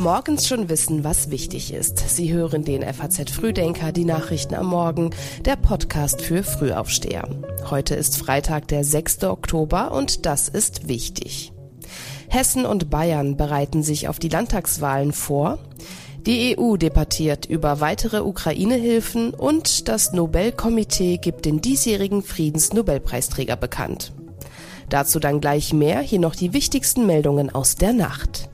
Morgens schon wissen, was wichtig ist. Sie hören den FAZ Frühdenker, die Nachrichten am Morgen, der Podcast für Frühaufsteher. Heute ist Freitag, der 6. Oktober und das ist wichtig. Hessen und Bayern bereiten sich auf die Landtagswahlen vor. Die EU debattiert über weitere Ukraine-Hilfen und das Nobelkomitee gibt den diesjährigen Friedensnobelpreisträger bekannt. Dazu dann gleich mehr, hier noch die wichtigsten Meldungen aus der Nacht.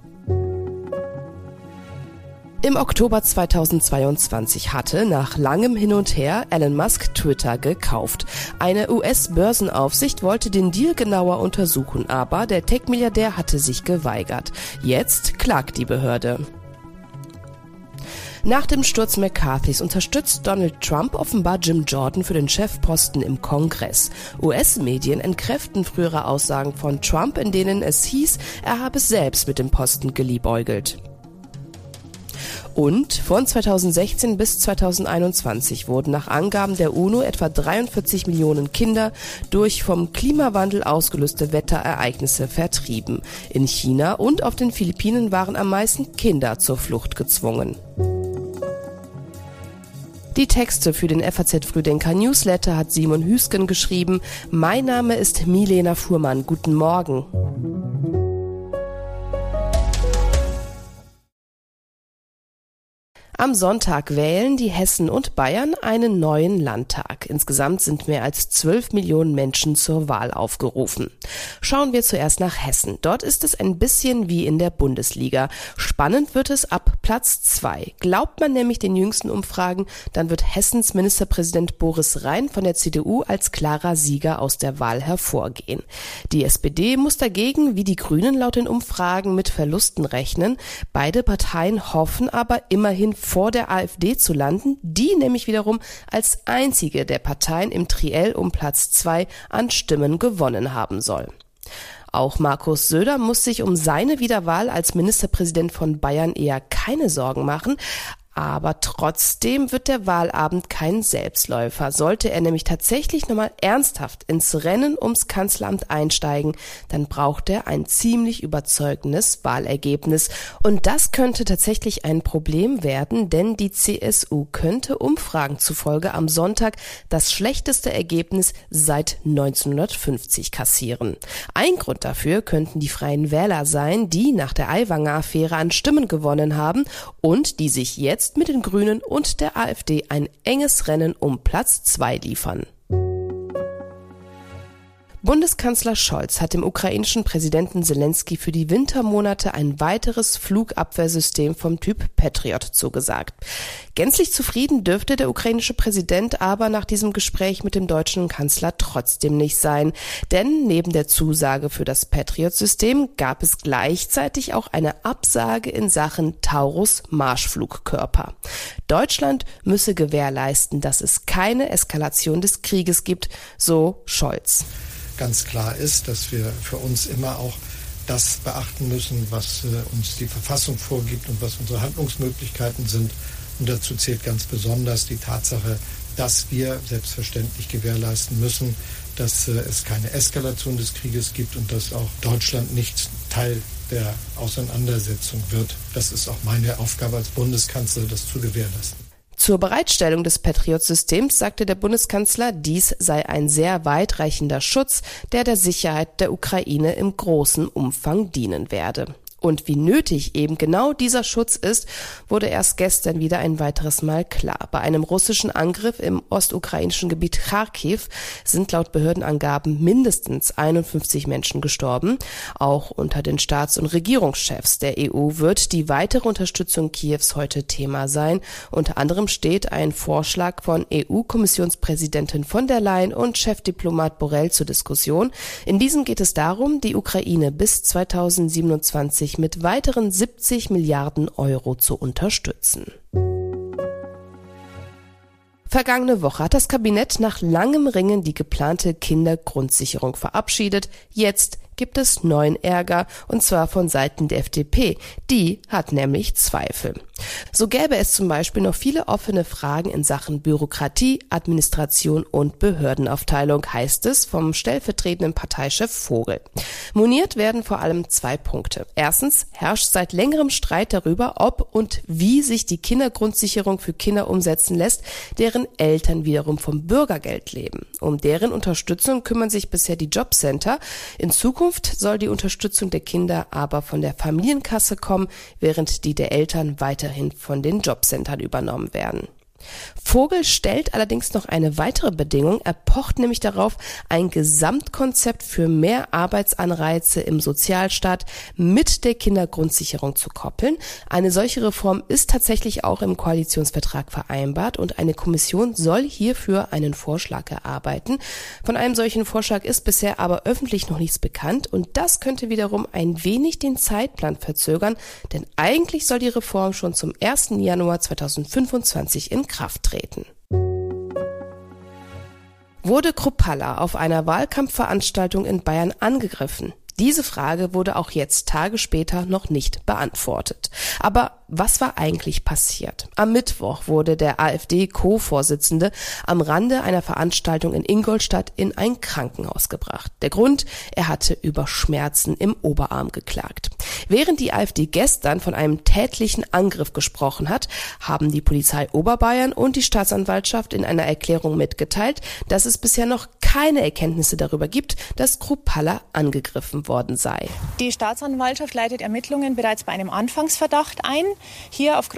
Im Oktober 2022 hatte nach langem Hin und Her Elon Musk Twitter gekauft. Eine US-Börsenaufsicht wollte den Deal genauer untersuchen, aber der Tech-Milliardär hatte sich geweigert. Jetzt klagt die Behörde. Nach dem Sturz McCarthys unterstützt Donald Trump offenbar Jim Jordan für den Chefposten im Kongress. US-Medien entkräften frühere Aussagen von Trump, in denen es hieß, er habe selbst mit dem Posten geliebäugelt. Und von 2016 bis 2021 wurden nach Angaben der UNO etwa 43 Millionen Kinder durch vom Klimawandel ausgelöste Wetterereignisse vertrieben. In China und auf den Philippinen waren am meisten Kinder zur Flucht gezwungen. Die Texte für den FAZ Frühdenker Newsletter hat Simon Hüsken geschrieben. Mein Name ist Milena Fuhrmann. Guten Morgen. Am Sonntag wählen die Hessen und Bayern einen neuen Landtag. Insgesamt sind mehr als 12 Millionen Menschen zur Wahl aufgerufen. Schauen wir zuerst nach Hessen. Dort ist es ein bisschen wie in der Bundesliga. Spannend wird es ab Platz zwei. Glaubt man nämlich den jüngsten Umfragen, dann wird Hessens Ministerpräsident Boris Rhein von der CDU als klarer Sieger aus der Wahl hervorgehen. Die SPD muss dagegen, wie die Grünen laut den Umfragen, mit Verlusten rechnen. Beide Parteien hoffen aber immerhin vor der AfD zu landen, die nämlich wiederum als einzige der Parteien im Triell um Platz zwei an Stimmen gewonnen haben soll. Auch Markus Söder muss sich um seine Wiederwahl als Ministerpräsident von Bayern eher keine Sorgen machen. Aber trotzdem wird der Wahlabend kein Selbstläufer. Sollte er nämlich tatsächlich nochmal ernsthaft ins Rennen ums Kanzleramt einsteigen, dann braucht er ein ziemlich überzeugendes Wahlergebnis. Und das könnte tatsächlich ein Problem werden, denn die CSU könnte Umfragen zufolge am Sonntag das schlechteste Ergebnis seit 1950 kassieren. Ein Grund dafür könnten die Freien Wähler sein, die nach der Aiwanger Affäre an Stimmen gewonnen haben und die sich jetzt jetzt mit den Grünen und der AfD ein enges Rennen um Platz zwei liefern. Bundeskanzler Scholz hat dem ukrainischen Präsidenten Zelensky für die Wintermonate ein weiteres Flugabwehrsystem vom Typ Patriot zugesagt. Gänzlich zufrieden dürfte der ukrainische Präsident aber nach diesem Gespräch mit dem deutschen Kanzler trotzdem nicht sein. Denn neben der Zusage für das Patriot-System gab es gleichzeitig auch eine Absage in Sachen Taurus Marschflugkörper. Deutschland müsse gewährleisten, dass es keine Eskalation des Krieges gibt, so Scholz ganz klar ist, dass wir für uns immer auch das beachten müssen, was äh, uns die Verfassung vorgibt und was unsere Handlungsmöglichkeiten sind. Und dazu zählt ganz besonders die Tatsache, dass wir selbstverständlich gewährleisten müssen, dass äh, es keine Eskalation des Krieges gibt und dass auch Deutschland nicht Teil der Auseinandersetzung wird. Das ist auch meine Aufgabe als Bundeskanzler, das zu gewährleisten. Zur Bereitstellung des Patriot-Systems sagte der Bundeskanzler, dies sei ein sehr weitreichender Schutz, der der Sicherheit der Ukraine im großen Umfang dienen werde. Und wie nötig eben genau dieser Schutz ist, wurde erst gestern wieder ein weiteres Mal klar. Bei einem russischen Angriff im ostukrainischen Gebiet Kharkiv sind laut Behördenangaben mindestens 51 Menschen gestorben. Auch unter den Staats- und Regierungschefs der EU wird die weitere Unterstützung Kiews heute Thema sein. Unter anderem steht ein Vorschlag von EU-Kommissionspräsidentin von der Leyen und Chefdiplomat Borrell zur Diskussion. In diesem geht es darum, die Ukraine bis 2027 sich mit weiteren 70 Milliarden Euro zu unterstützen. Vergangene Woche hat das Kabinett nach langem Ringen die geplante Kindergrundsicherung verabschiedet. Jetzt gibt es neuen Ärger, und zwar von Seiten der FDP. Die hat nämlich Zweifel. So gäbe es zum Beispiel noch viele offene Fragen in Sachen Bürokratie, Administration und Behördenaufteilung, heißt es vom stellvertretenden Parteichef Vogel. Moniert werden vor allem zwei Punkte. Erstens herrscht seit längerem Streit darüber, ob und wie sich die Kindergrundsicherung für Kinder umsetzen lässt, deren Eltern wiederum vom Bürgergeld leben. Um deren Unterstützung kümmern sich bisher die Jobcenter. In Zukunft soll die Unterstützung der Kinder aber von der Familienkasse kommen, während die der Eltern weiterhin von den Jobcentern übernommen werden. Vogel stellt allerdings noch eine weitere Bedingung. Er pocht nämlich darauf, ein Gesamtkonzept für mehr Arbeitsanreize im Sozialstaat mit der Kindergrundsicherung zu koppeln. Eine solche Reform ist tatsächlich auch im Koalitionsvertrag vereinbart und eine Kommission soll hierfür einen Vorschlag erarbeiten. Von einem solchen Vorschlag ist bisher aber öffentlich noch nichts bekannt und das könnte wiederum ein wenig den Zeitplan verzögern, denn eigentlich soll die Reform schon zum 1. Januar 2025 in Kraft treten. Wurde Kruppalla auf einer Wahlkampfveranstaltung in Bayern angegriffen? Diese Frage wurde auch jetzt Tage später noch nicht beantwortet. Aber was war eigentlich passiert? Am Mittwoch wurde der AfD-Co-Vorsitzende am Rande einer Veranstaltung in Ingolstadt in ein Krankenhaus gebracht. Der Grund, er hatte über Schmerzen im Oberarm geklagt. Während die AfD gestern von einem tätlichen Angriff gesprochen hat, haben die Polizei Oberbayern und die Staatsanwaltschaft in einer Erklärung mitgeteilt, dass es bisher noch keine Erkenntnisse darüber gibt, dass Kruppalla angegriffen worden sei. Die Staatsanwaltschaft leitet Ermittlungen bereits bei einem Anfangsverdacht ein. Hier auf,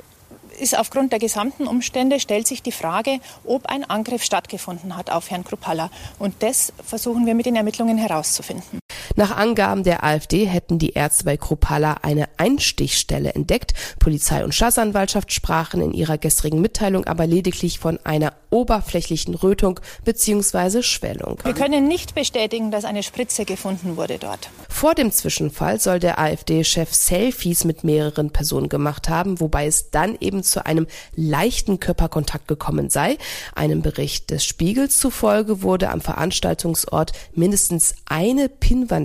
ist aufgrund der gesamten Umstände stellt sich die Frage, ob ein Angriff stattgefunden hat auf Herrn Kruppalla. Und das versuchen wir mit den Ermittlungen herauszufinden. Nach Angaben der AfD hätten die Ärzte bei Kruppalla eine Einstichstelle entdeckt. Polizei und Staatsanwaltschaft sprachen in ihrer gestrigen Mitteilung aber lediglich von einer oberflächlichen Rötung bzw. Schwellung. Wir können nicht bestätigen, dass eine Spritze gefunden wurde dort. Vor dem Zwischenfall soll der AfD-Chef Selfies mit mehreren Personen gemacht haben, wobei es dann eben zu einem leichten Körperkontakt gekommen sei. Einem Bericht des Spiegels zufolge wurde am Veranstaltungsort mindestens eine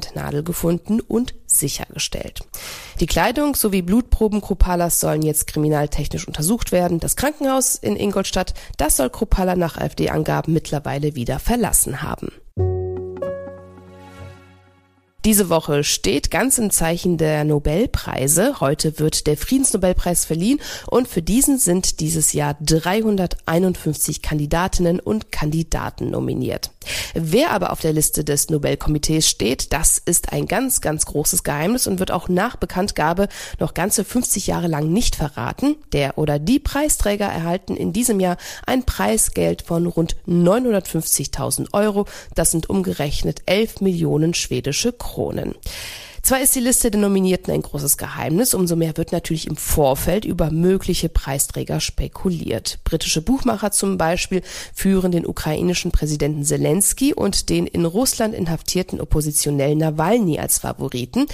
Pinnwandnadel gefunden und sichergestellt. Die Kleidung sowie Blutproben Krupalas sollen jetzt kriminaltechnisch untersucht werden. Das Krankenhaus in Ingolstadt, das soll Krupala nach AfD-Angaben mittlerweile wieder verlassen haben. Diese Woche steht ganz im Zeichen der Nobelpreise. Heute wird der Friedensnobelpreis verliehen und für diesen sind dieses Jahr 351 Kandidatinnen und Kandidaten nominiert. Wer aber auf der Liste des Nobelkomitees steht, das ist ein ganz, ganz großes Geheimnis und wird auch nach Bekanntgabe noch ganze 50 Jahre lang nicht verraten. Der oder die Preisträger erhalten in diesem Jahr ein Preisgeld von rund 950.000 Euro. Das sind umgerechnet 11 Millionen schwedische Kronen. Zwar ist die Liste der Nominierten ein großes Geheimnis, umso mehr wird natürlich im Vorfeld über mögliche Preisträger spekuliert. Britische Buchmacher zum Beispiel führen den ukrainischen Präsidenten Zelensky und den in Russland inhaftierten Oppositionellen Nawalny als Favoriten.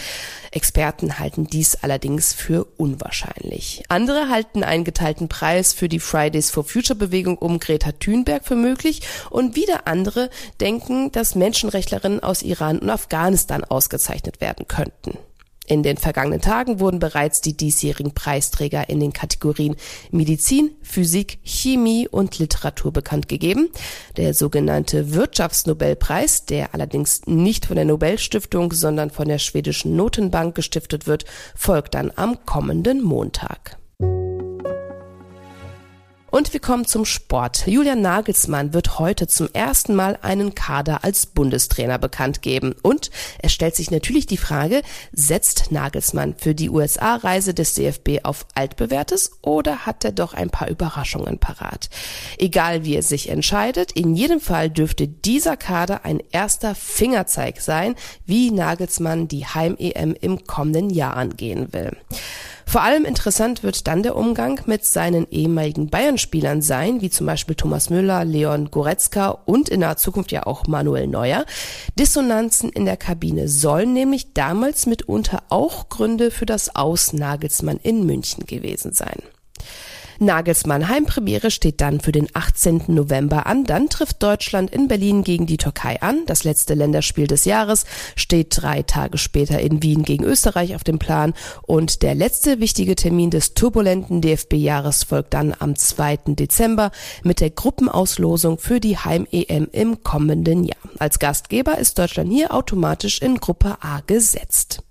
Experten halten dies allerdings für unwahrscheinlich. Andere halten einen geteilten Preis für die Fridays for Future Bewegung um Greta Thunberg für möglich und wieder andere denken, dass Menschenrechtlerinnen aus Iran und Afghanistan ausgezeichnet werden können könnten. In den vergangenen Tagen wurden bereits die diesjährigen Preisträger in den Kategorien Medizin, Physik, Chemie und Literatur bekannt gegeben. Der sogenannte Wirtschaftsnobelpreis, der allerdings nicht von der Nobelstiftung, sondern von der schwedischen Notenbank gestiftet wird, folgt dann am kommenden Montag. Und wir kommen zum Sport. Julian Nagelsmann wird heute zum ersten Mal einen Kader als Bundestrainer bekannt geben. Und es stellt sich natürlich die Frage, setzt Nagelsmann für die USA-Reise des DFB auf altbewährtes oder hat er doch ein paar Überraschungen parat? Egal wie er sich entscheidet, in jedem Fall dürfte dieser Kader ein erster Fingerzeig sein, wie Nagelsmann die Heim-EM im kommenden Jahr angehen will. Vor allem interessant wird dann der Umgang mit seinen ehemaligen Bayern-Spielern sein, wie zum Beispiel Thomas Müller, Leon Goretzka und in naher Zukunft ja auch Manuel Neuer. Dissonanzen in der Kabine sollen nämlich damals mitunter auch Gründe für das Ausnagelsmann in München gewesen sein. Nagelsmann Heimpremiere steht dann für den 18. November an. Dann trifft Deutschland in Berlin gegen die Türkei an. Das letzte Länderspiel des Jahres steht drei Tage später in Wien gegen Österreich auf dem Plan. Und der letzte wichtige Termin des turbulenten DFB-Jahres folgt dann am 2. Dezember mit der Gruppenauslosung für die Heim-EM im kommenden Jahr. Als Gastgeber ist Deutschland hier automatisch in Gruppe A gesetzt.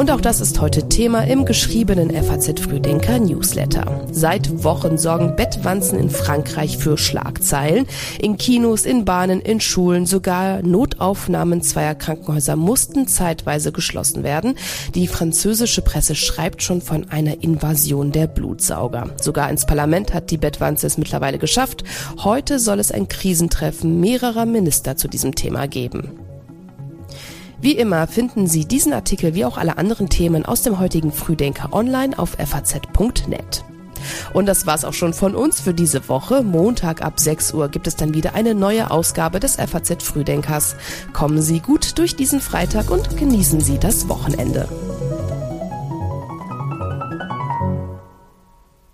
Und auch das ist heute Thema im geschriebenen FAZ Frühdenker Newsletter. Seit Wochen sorgen Bettwanzen in Frankreich für Schlagzeilen. In Kinos, in Bahnen, in Schulen, sogar Notaufnahmen zweier Krankenhäuser mussten zeitweise geschlossen werden. Die französische Presse schreibt schon von einer Invasion der Blutsauger. Sogar ins Parlament hat die Bettwanze es mittlerweile geschafft. Heute soll es ein Krisentreffen mehrerer Minister zu diesem Thema geben. Wie immer finden Sie diesen Artikel wie auch alle anderen Themen aus dem heutigen Frühdenker online auf faz.net. Und das war's auch schon von uns für diese Woche. Montag ab 6 Uhr gibt es dann wieder eine neue Ausgabe des FAZ Frühdenkers. Kommen Sie gut durch diesen Freitag und genießen Sie das Wochenende.